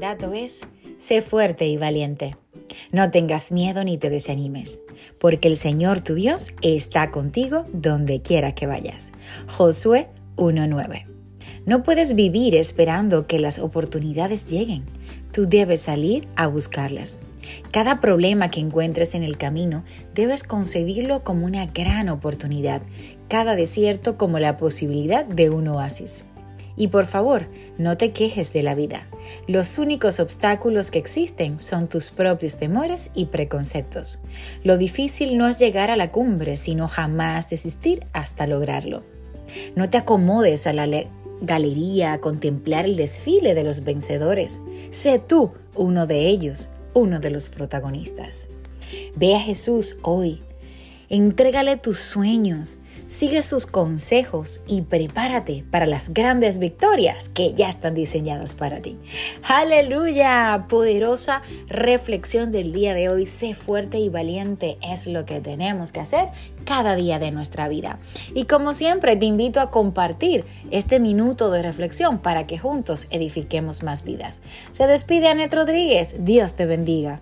mandato es, sé fuerte y valiente. No tengas miedo ni te desanimes, porque el Señor tu Dios está contigo donde quiera que vayas. Josué 1.9. No puedes vivir esperando que las oportunidades lleguen. Tú debes salir a buscarlas. Cada problema que encuentres en el camino debes concebirlo como una gran oportunidad, cada desierto como la posibilidad de un oasis. Y por favor, no te quejes de la vida. Los únicos obstáculos que existen son tus propios temores y preconceptos. Lo difícil no es llegar a la cumbre, sino jamás desistir hasta lograrlo. No te acomodes a la galería a contemplar el desfile de los vencedores. Sé tú uno de ellos, uno de los protagonistas. Ve a Jesús hoy. Entrégale tus sueños, Sigue sus consejos y prepárate para las grandes victorias que ya están diseñadas para ti. Aleluya, poderosa reflexión del día de hoy. Sé fuerte y valiente es lo que tenemos que hacer cada día de nuestra vida. Y como siempre, te invito a compartir este minuto de reflexión para que juntos edifiquemos más vidas. Se despide Anet Rodríguez. Dios te bendiga.